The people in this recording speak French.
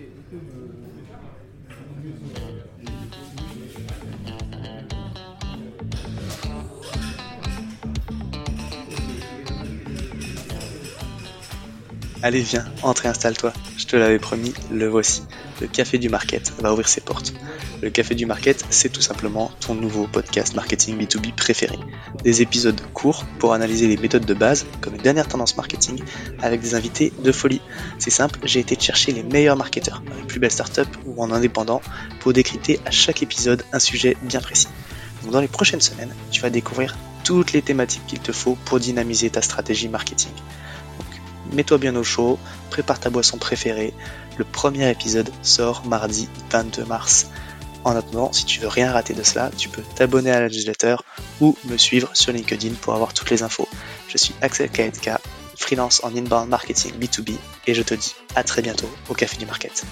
et que Allez viens, entre et installe-toi. Je te l'avais promis, le voici. Le Café du Market va ouvrir ses portes. Le Café du Market, c'est tout simplement ton nouveau podcast marketing B2B préféré. Des épisodes courts pour analyser les méthodes de base, comme les dernières tendances marketing, avec des invités de folie. C'est simple, j'ai été chercher les meilleurs marketeurs, les plus belles startups ou en indépendant, pour décrypter à chaque épisode un sujet bien précis. Dans les prochaines semaines, tu vas découvrir toutes les thématiques qu'il te faut pour dynamiser ta stratégie marketing mets-toi bien au chaud, prépare ta boisson préférée. Le premier épisode sort mardi 22 mars. En attendant, si tu veux rien rater de cela, tu peux t'abonner à la newsletter ou me suivre sur LinkedIn pour avoir toutes les infos. Je suis Axel KNK, freelance en inbound marketing B2B et je te dis à très bientôt au Café du Market.